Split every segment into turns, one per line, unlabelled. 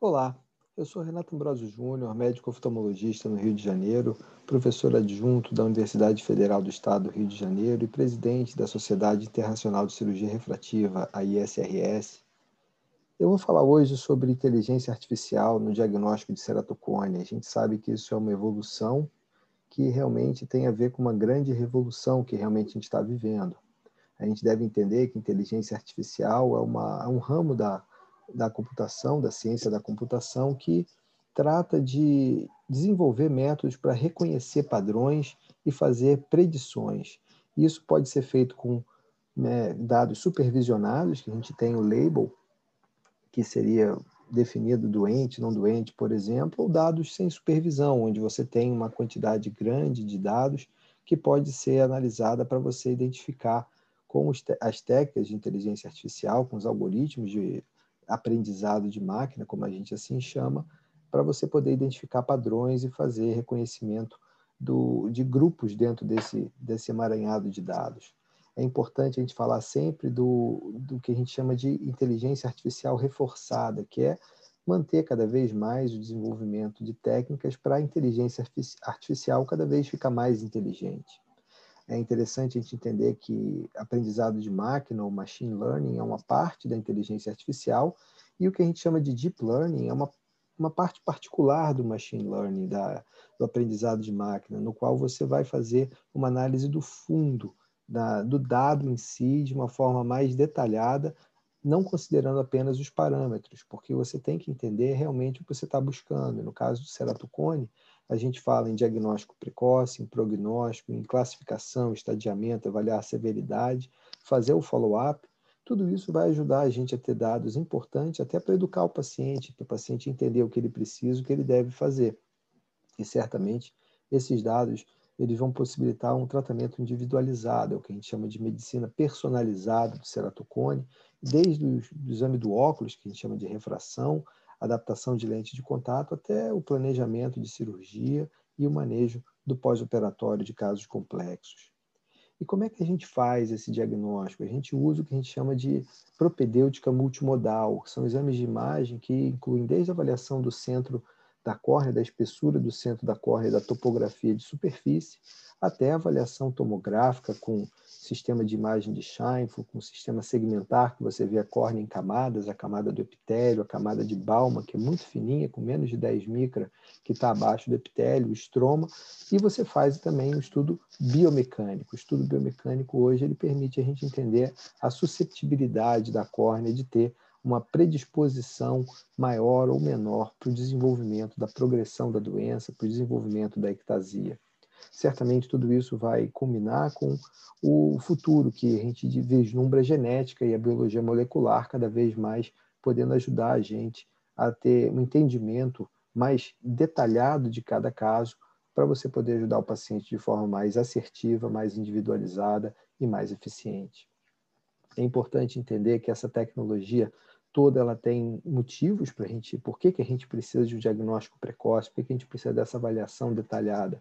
Olá, eu sou Renato Ambrosio Júnior, médico oftalmologista no Rio de Janeiro, professor adjunto da Universidade Federal do Estado do Rio de Janeiro e presidente da Sociedade Internacional de Cirurgia Refrativa, a ISRS. Eu vou falar hoje sobre inteligência artificial no diagnóstico de ceratocone. A gente sabe que isso é uma evolução que realmente tem a ver com uma grande revolução que realmente a gente está vivendo. A gente deve entender que inteligência artificial é, uma, é um ramo da da computação, da ciência da computação, que trata de desenvolver métodos para reconhecer padrões e fazer predições. Isso pode ser feito com né, dados supervisionados, que a gente tem o label, que seria definido doente, não doente, por exemplo, ou dados sem supervisão, onde você tem uma quantidade grande de dados que pode ser analisada para você identificar com as técnicas de inteligência artificial, com os algoritmos de aprendizado de máquina, como a gente assim chama, para você poder identificar padrões e fazer reconhecimento do, de grupos dentro desse, desse emaranhado de dados. É importante a gente falar sempre do, do que a gente chama de inteligência artificial reforçada, que é manter cada vez mais o desenvolvimento de técnicas para a inteligência artificial cada vez ficar mais inteligente. É interessante a gente entender que aprendizado de máquina ou machine learning é uma parte da inteligência artificial e o que a gente chama de deep learning é uma, uma parte particular do machine learning, da, do aprendizado de máquina, no qual você vai fazer uma análise do fundo, da, do dado em si, de uma forma mais detalhada, não considerando apenas os parâmetros, porque você tem que entender realmente o que você está buscando. No caso do ceratocone, a gente fala em diagnóstico precoce, em prognóstico, em classificação, estadiamento, avaliar a severidade, fazer o follow-up. Tudo isso vai ajudar a gente a ter dados importantes até para educar o paciente, para o paciente entender o que ele precisa, o que ele deve fazer. E certamente esses dados eles vão possibilitar um tratamento individualizado, é o que a gente chama de medicina personalizada do ceratocone, desde o exame do óculos, que a gente chama de refração, adaptação de lente de contato, até o planejamento de cirurgia e o manejo do pós-operatório de casos complexos. E como é que a gente faz esse diagnóstico? A gente usa o que a gente chama de propedêutica multimodal, que são exames de imagem que incluem desde a avaliação do centro da córnea, da espessura do centro da córnea, da topografia de superfície, até a avaliação tomográfica com sistema de imagem de Scheinfeld, com sistema segmentar, que você vê a córnea em camadas, a camada do epitélio, a camada de Balma, que é muito fininha, com menos de 10 micra, que está abaixo do epitélio, o estroma, e você faz também um estudo biomecânico. O estudo biomecânico hoje ele permite a gente entender a susceptibilidade da córnea de ter uma predisposição maior ou menor para o desenvolvimento da progressão da doença, para o desenvolvimento da ectasia. Certamente tudo isso vai culminar com o futuro que a gente vislumbra a genética e a biologia molecular cada vez mais podendo ajudar a gente a ter um entendimento mais detalhado de cada caso para você poder ajudar o paciente de forma mais assertiva, mais individualizada e mais eficiente. É importante entender que essa tecnologia toda ela tem motivos para a gente, por que, que a gente precisa de um diagnóstico precoce, por que, que a gente precisa dessa avaliação detalhada.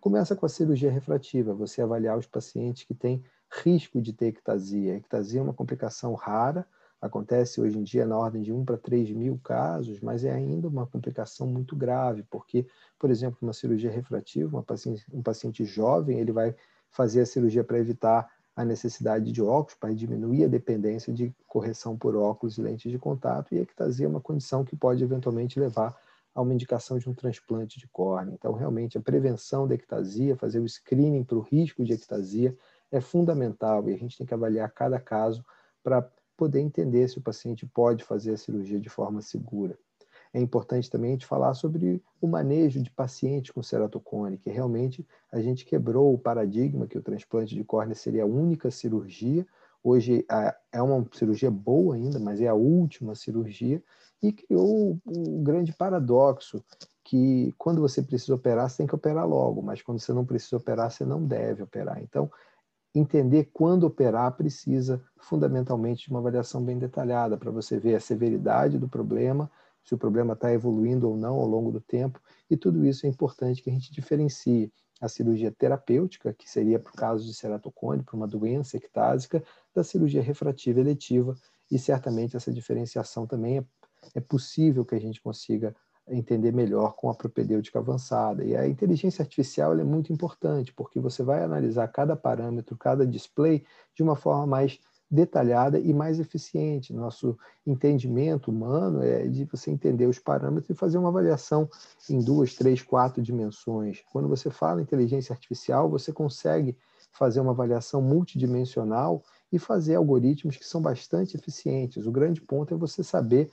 Começa com a cirurgia refrativa, você avaliar os pacientes que têm risco de ter ectasia. Ectasia é uma complicação rara, acontece hoje em dia na ordem de 1 para 3 mil casos, mas é ainda uma complicação muito grave, porque, por exemplo, uma cirurgia refrativa, paciente, um paciente jovem, ele vai fazer a cirurgia para evitar a necessidade de óculos, para diminuir a dependência de correção por óculos e lentes de contato, e a ectasia é uma condição que pode eventualmente levar a uma indicação de um transplante de córnea. Então, realmente, a prevenção da ectasia, fazer o screening para o risco de ectasia é fundamental e a gente tem que avaliar cada caso para poder entender se o paciente pode fazer a cirurgia de forma segura. É importante também a gente falar sobre o manejo de pacientes com ceratocone, que realmente a gente quebrou o paradigma que o transplante de córnea seria a única cirurgia. Hoje é uma cirurgia boa ainda, mas é a última cirurgia e criou um grande paradoxo que quando você precisa operar, você tem que operar logo, mas quando você não precisa operar, você não deve operar. Então, entender quando operar precisa fundamentalmente de uma avaliação bem detalhada para você ver a severidade do problema, se o problema está evoluindo ou não ao longo do tempo, e tudo isso é importante que a gente diferencie a cirurgia terapêutica, que seria para o caso de ceratocone, para uma doença ectásica, da cirurgia refrativa eletiva, e certamente essa diferenciação também é é possível que a gente consiga entender melhor com a propedêutica avançada. E a inteligência artificial é muito importante, porque você vai analisar cada parâmetro, cada display, de uma forma mais detalhada e mais eficiente. Nosso entendimento humano é de você entender os parâmetros e fazer uma avaliação em duas, três, quatro dimensões. Quando você fala inteligência artificial, você consegue fazer uma avaliação multidimensional e fazer algoritmos que são bastante eficientes. O grande ponto é você saber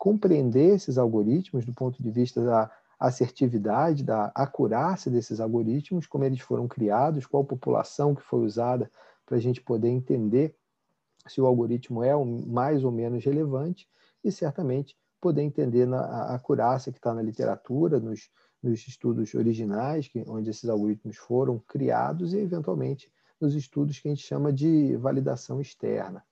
compreender esses algoritmos do ponto de vista da assertividade, da acurácia desses algoritmos, como eles foram criados, qual população que foi usada para a gente poder entender se o algoritmo é mais ou menos relevante e certamente poder entender na, a acurácia que está na literatura, nos, nos estudos originais, que, onde esses algoritmos foram criados e, eventualmente, nos estudos que a gente chama de validação externa.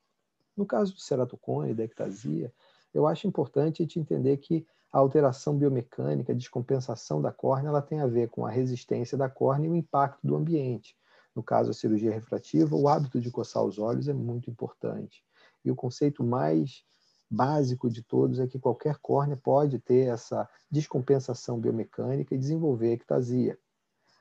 No caso do ceratocone e da ectasia, eu acho importante gente entender que a alteração biomecânica, a descompensação da córnea, ela tem a ver com a resistência da córnea e o impacto do ambiente. No caso, a cirurgia refrativa, o hábito de coçar os olhos é muito importante. E o conceito mais básico de todos é que qualquer córnea pode ter essa descompensação biomecânica e desenvolver ectasia.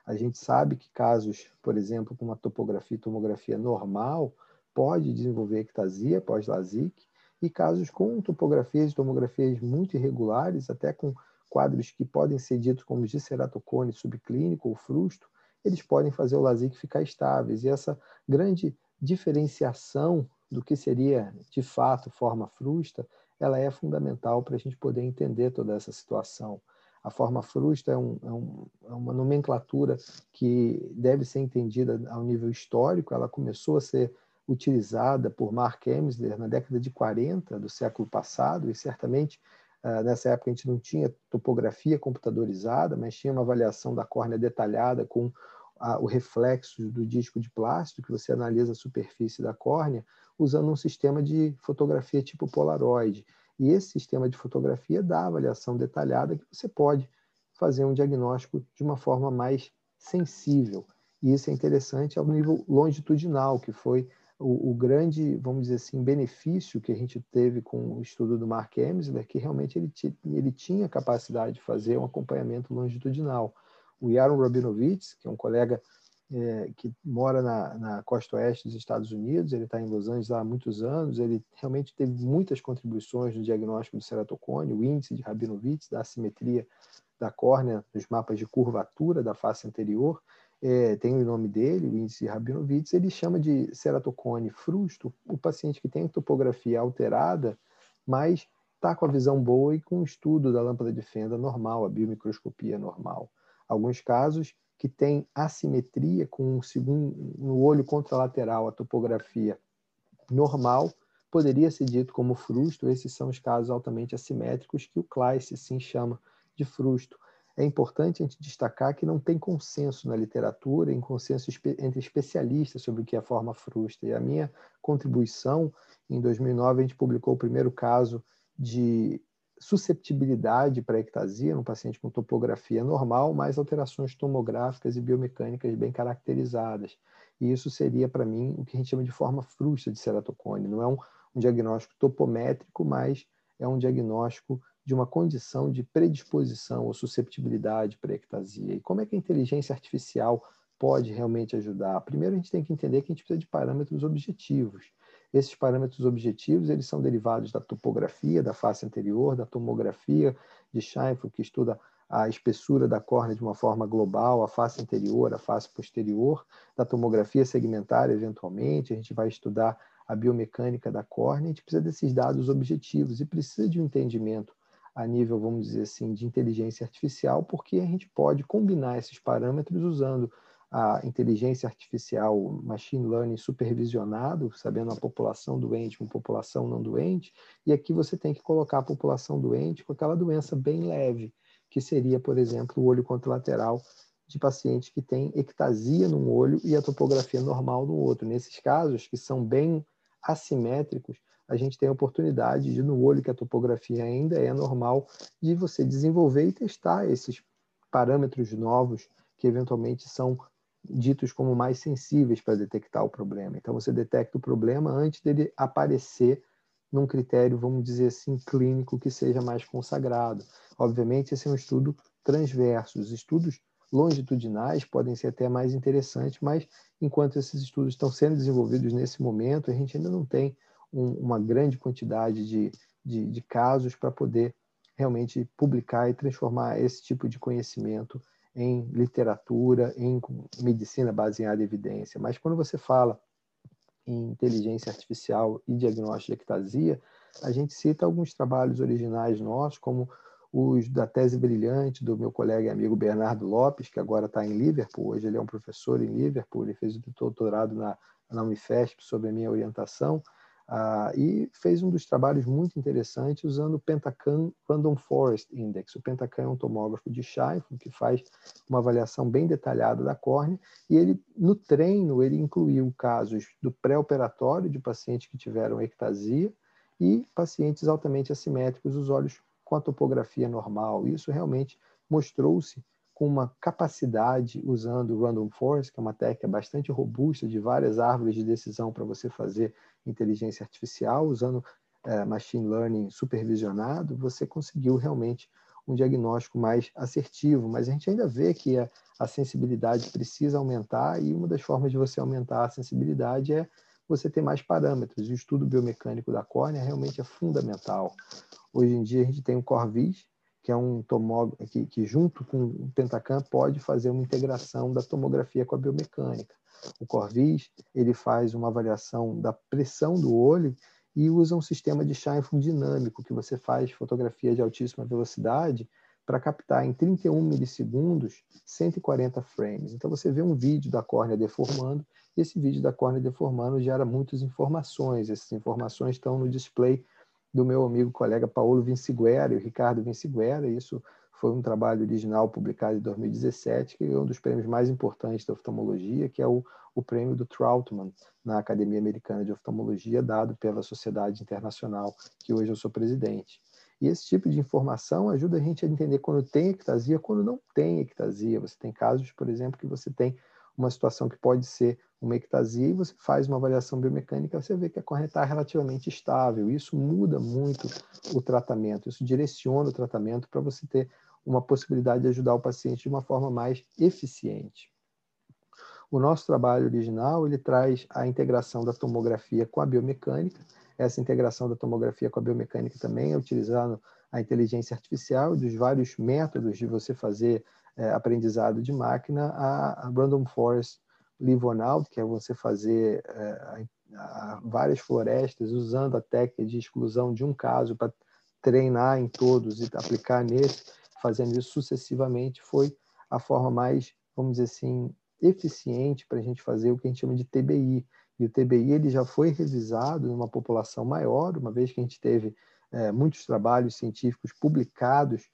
A gente sabe que casos, por exemplo, com uma topografia e tomografia normal, pode desenvolver ectasia pós-LASIK, e casos com topografias e tomografias muito irregulares, até com quadros que podem ser ditos como de ceratocone subclínico ou frusto, eles podem fazer o LASIK ficar estáveis. E essa grande diferenciação do que seria de fato forma frusta, ela é fundamental para a gente poder entender toda essa situação. A forma frusta é, um, é, um, é, uma nomenclatura que deve ser entendida ao nível histórico. Ela começou a ser utilizada por Mark Emsler na década de 40 do século passado, e certamente ah, nessa época a gente não tinha topografia computadorizada, mas tinha uma avaliação da córnea detalhada com o reflexo do disco de plástico, que você analisa a superfície da córnea, usando um sistema de fotografia tipo Polaroid. E esse sistema de fotografia dá avaliação detalhada que você pode fazer um diagnóstico de uma forma mais sensível. E isso é interessante ao nível longitudinal, que foi o, o, grande, vamos dizer assim, benefício que a gente teve com o estudo do Mark Emsler, que realmente ele, ele tinha capacidade de fazer um acompanhamento longitudinal. O Yaron Rabinovitz, que é um colega é, que mora na, na, costa oeste dos Estados Unidos, ele está em Los Angeles há muitos anos, ele realmente teve muitas contribuições no diagnóstico do ceratocone, o índice de Rabinovitz, da assimetria da córnea nos mapas de curvatura da face anterior, é, tem o nome dele, o índice Rabinovitz, ele chama de ceratocone frusto o paciente que tem topografia alterada, mas está com a visão boa e com o estudo da lâmpada de fenda normal, a biomicroscopia normal. Alguns casos que tem assimetria com um segundo, no olho contralateral, a topografia normal, poderia ser dito como frusto. Esses são os casos altamente assimétricos que o Kleiss sim chama de frusto é importante a gente destacar que não tem consenso na literatura, em consenso entre especialistas sobre o que é forma frusta. E a minha contribuição, em 2009, a gente publicou o primeiro caso de susceptibilidade para ectasia no paciente com topografia normal, mais alterações tomográficas e biomecânicas bem caracterizadas. E isso seria, para mim, o que a gente chama de forma frusta de ceratocone. Não é um, um diagnóstico topométrico, mas é um diagnóstico de uma condição de predisposição ou susceptibilidade para ectasia. E como é que a inteligência artificial pode realmente ajudar? Primeiro, a gente tem que entender que a gente precisa de parâmetros objetivos. Esses parâmetros objetivos eles são derivados da topografia da face anterior, da tomografia de Scheinfeld, que estuda a espessura da córnea de uma forma global, a face anterior, a face posterior, da tomografia segmentária, eventualmente, a gente vai estudar a biomecânica da córnea, a gente precisa desses dados objetivos e precisa de um entendimento a nível, vamos dizer assim, de inteligência artificial, porque a gente pode combinar esses parâmetros usando a inteligência artificial, machine learning supervisionado, sabendo a população doente, uma população não doente, e aqui você tem que colocar a população doente com aquela doença bem leve, que seria, por exemplo, o olho contralateral de paciente que tem ectasia num olho e a topografia normal no outro. Nesses casos, que são bem assimétricos, a gente tem a oportunidade de, no olho que a topografia ainda é normal, de você desenvolver e testar esses parâmetros novos que eventualmente são ditos como mais sensíveis para detectar o problema. Então você detecta o problema antes dele aparecer num critério, vamos dizer assim, clínico que seja mais consagrado. Obviamente, esse é um estudo transverso. Os estudos longitudinais podem ser até mais interessantes, mas enquanto esses estudos estão sendo desenvolvidos nesse momento, a gente ainda não tem um, uma grande quantidade de, de, de casos para poder realmente publicar e transformar esse tipo de conhecimento em literatura, em medicina baseada em evidência. Mas quando você fala em inteligência artificial e diagnóstico de ectasia, a gente cita alguns trabalhos originais nossos, como os da tese brilhante do meu colega e amigo Bernardo Lopes, que agora está em Liverpool, hoje ele é um professor em Liverpool, ele fez o doutorado na, na Unifesp sobre a minha orientação, ah, e fez um dos trabalhos muito interessantes usando o Pentacam Random Forest Index. O Pentacam é um tomógrafo de Scheinfeld que faz uma avaliação bem detalhada da córnea e ele no treino ele incluiu casos do pré-operatório de pacientes que tiveram ectasia e pacientes altamente assimétricos, os olhos com a topografia normal. Isso realmente mostrou-se com uma capacidade usando o Random Forest, que é uma técnica bastante robusta de várias árvores de decisão para você fazer inteligência artificial, usando é, machine learning supervisionado, você conseguiu realmente um diagnóstico mais assertivo. Mas a gente ainda vê que a, a sensibilidade precisa aumentar e uma das formas de você aumentar a sensibilidade é você ter mais parâmetros. O estudo biomecânico da córnea realmente é fundamental. Hoje em dia a gente tem o Corvis, que é um tomógrafo que, que, junto com o Pentacam pode fazer uma integração da tomografia com a biomecânica. O Corvis ele faz uma avaliação da pressão do olho e usa um sistema de Scheinfeld dinâmico que você faz fotografia de altíssima velocidade para captar em 31 milissegundos 140 frames. Então você vê um vídeo da córnea deformando e esse vídeo da córnea deformando gera muitas informações. Essas informações estão no display do meu amigo colega Paulo Vinciguera e o Ricardo Vinciguera. Isso foi um trabalho original publicado em 2017, que é um dos prêmios mais importantes da oftalmologia, que é o, o prêmio do Troutman na Academia Americana de Oftalmologia, dado pela Sociedade Internacional, que hoje eu sou presidente. E esse tipo de informação ajuda a gente a entender quando tem ectasia, quando não tem ectasia. Você tem casos, por exemplo, que você tem uma situação que pode ser uma ectasia e você faz uma avaliação biomecânica, você vê que a córnea está relativamente estável. Isso muda muito o tratamento, isso direciona o tratamento para você ter uma possibilidade de ajudar o paciente de uma forma mais eficiente. O nosso trabalho original ele traz a integração da tomografia com a biomecânica. Essa integração da tomografia com a biomecânica também é utilizando a inteligência artificial e dos vários métodos de você fazer é, aprendizado de máquina a, a Random Forest Live On Out, que é você fazer é, a, a várias florestas usando a técnica de exclusão de um caso para treinar em todos e aplicar nesse, fazendo isso sucessivamente, foi a forma mais, vamos dizer assim, eficiente para a gente fazer o que a gente chama de TBI. E o TBI ele já foi revisado numa população maior, uma vez que a gente teve é, muitos trabalhos científicos publicados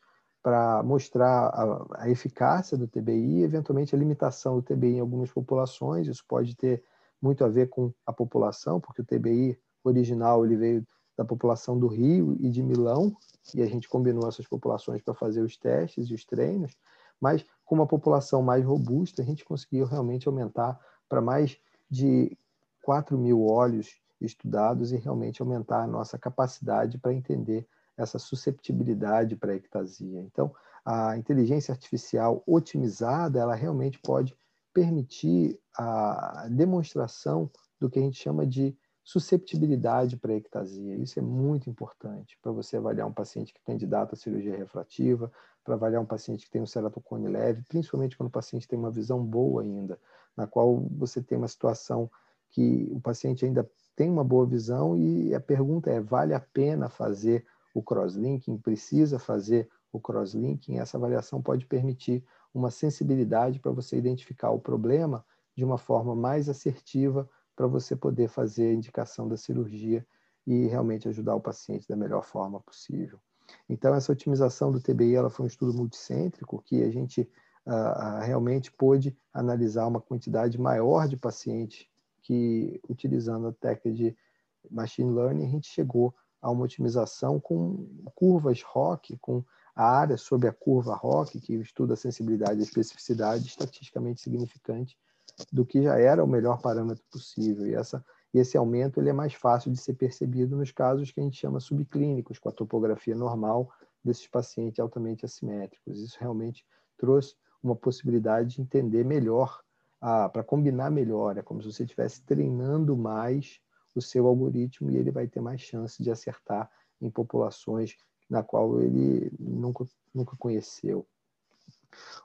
para mostrar a, a, eficácia do TBI eventualmente, a limitação do TBI em algumas populações. Isso pode ter muito a ver com a população, porque o TBI original ele veio da população do Rio e de Milão, e a gente combinou essas populações para fazer os testes e os treinos, mas com uma população mais robusta, a gente conseguiu realmente aumentar para mais de 4 mil olhos estudados e realmente aumentar a nossa capacidade para entender essa susceptibilidade para a ectasia. Então, a inteligência artificial otimizada, ela realmente pode permitir a demonstração do que a gente chama de susceptibilidade para a ectasia. Isso é muito importante para você avaliar um paciente que é candidato à cirurgia refrativa, para avaliar um paciente que tem um ceratocone leve, principalmente quando o paciente tem uma visão boa ainda, na qual você tem uma situação que o paciente ainda tem uma boa visão e a pergunta é, vale a pena fazer o crosslinking, precisa fazer o crosslinking, essa avaliação pode permitir uma sensibilidade para você identificar o problema de uma forma mais assertiva para você poder fazer a indicação da cirurgia e realmente ajudar o paciente da melhor forma possível. Então, essa otimização do TBI ela foi um estudo multicêntrico que a gente uh, realmente pôde analisar uma quantidade maior de pacientes que, utilizando a técnica de machine learning, a gente chegou a uma otimização com curvas ROC, com a área sobre a curva ROC, que estuda a sensibilidade e especificidade estatisticamente significante do que já era o melhor parâmetro possível. E essa esse aumento ele é mais fácil de ser percebido nos casos que a gente chama subclínicos, com a topografia normal desses pacientes altamente assimétricos. Isso realmente trouxe uma possibilidade de entender melhor, para combinar melhor. É como se você estivesse treinando mais o seu algoritmo e ele vai ter mais chance de acertar em populações na qual ele nunca, nunca conheceu.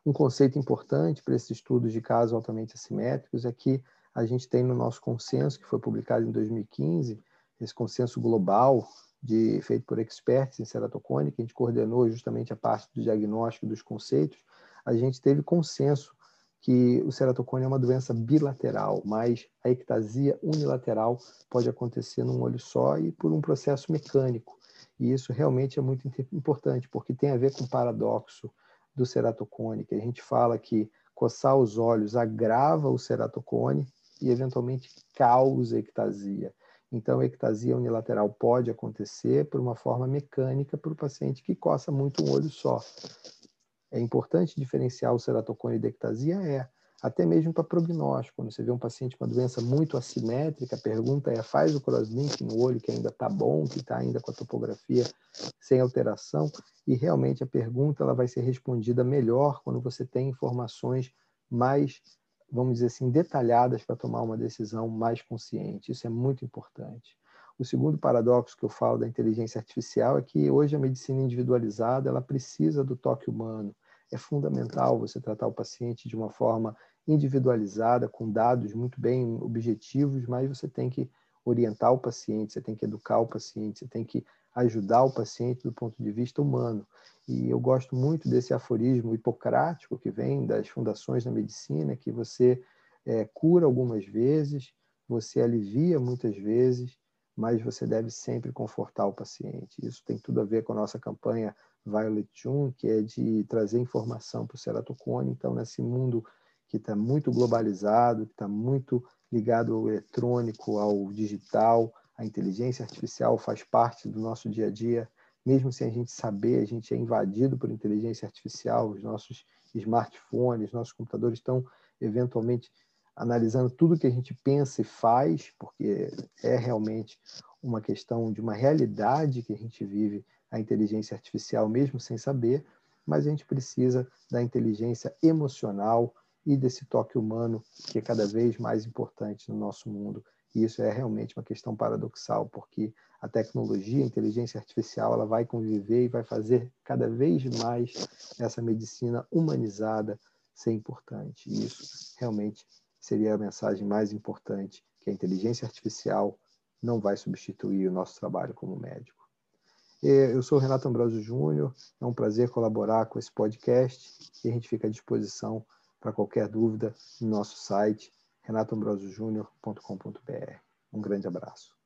Um conceito importante para esses estudos de casos altamente assimétricos é que a gente tem no nosso consenso, que foi publicado em 2015, esse consenso global de, feito por experts em ceratocone, que a gente coordenou justamente a parte do diagnóstico dos conceitos, a gente teve consenso que o ceratocone é uma doença bilateral, mas a ectasia unilateral pode acontecer num olho só e por um processo mecânico. E isso realmente é muito importante, porque tem a ver com o paradoxo do ceratocone, que a gente fala que coçar os olhos agrava o ceratocone e eventualmente causa ectasia. Então, a ectasia unilateral pode acontecer por uma forma mecânica para o paciente que coça muito um olho só. É importante diferenciar o ceratocone da ectasia? É até mesmo para prognóstico. Quando você vê um paciente com uma doença muito assimétrica, a pergunta é: faz o crosslink no olho que ainda está bom, que está ainda com a topografia sem alteração? E realmente a pergunta ela vai ser respondida melhor quando você tem informações mais, vamos dizer assim, detalhadas para tomar uma decisão mais consciente. Isso é muito importante. O segundo paradoxo que eu falo da inteligência artificial é que hoje a medicina individualizada ela precisa do toque humano. É fundamental você tratar o paciente de uma forma individualizada, com dados muito bem objetivos, mas você tem que orientar o paciente, você tem que educar o paciente, você tem que ajudar o paciente do ponto de vista humano. E eu gosto muito desse aforismo hipocrático que vem das fundações da medicina, que você é, cura algumas vezes, você alivia muitas vezes, mas você deve sempre confortar o paciente. Isso tem tudo a ver com a nossa campanha Violet June, que é de trazer informação para o ceratocone. Então, nesse mundo que está muito globalizado, que está muito ligado ao eletrônico, ao digital, a inteligência artificial faz parte do nosso dia a dia. Mesmo sem a gente saber, a gente é invadido por inteligência artificial, os nossos smartphones, nossos computadores estão eventualmente analisando tudo que a gente pensa e faz, porque é realmente uma questão de uma realidade que a gente vive a inteligência artificial mesmo sem saber, mas a gente precisa da inteligência emocional, e desse toque humano que é cada vez mais importante no nosso mundo. E isso é realmente uma questão paradoxal, porque a tecnologia, a inteligência artificial, ela vai conviver e vai fazer cada vez mais essa medicina humanizada ser importante. E isso realmente seria a mensagem mais importante, que a inteligência artificial não vai substituir o nosso trabalho como médico. Eu sou Renato Ambrosio Júnior, é um prazer colaborar com esse podcast e a gente fica à disposição para qualquer dúvida, no nosso site renatoambrosiojunior.com.br. Um grande abraço.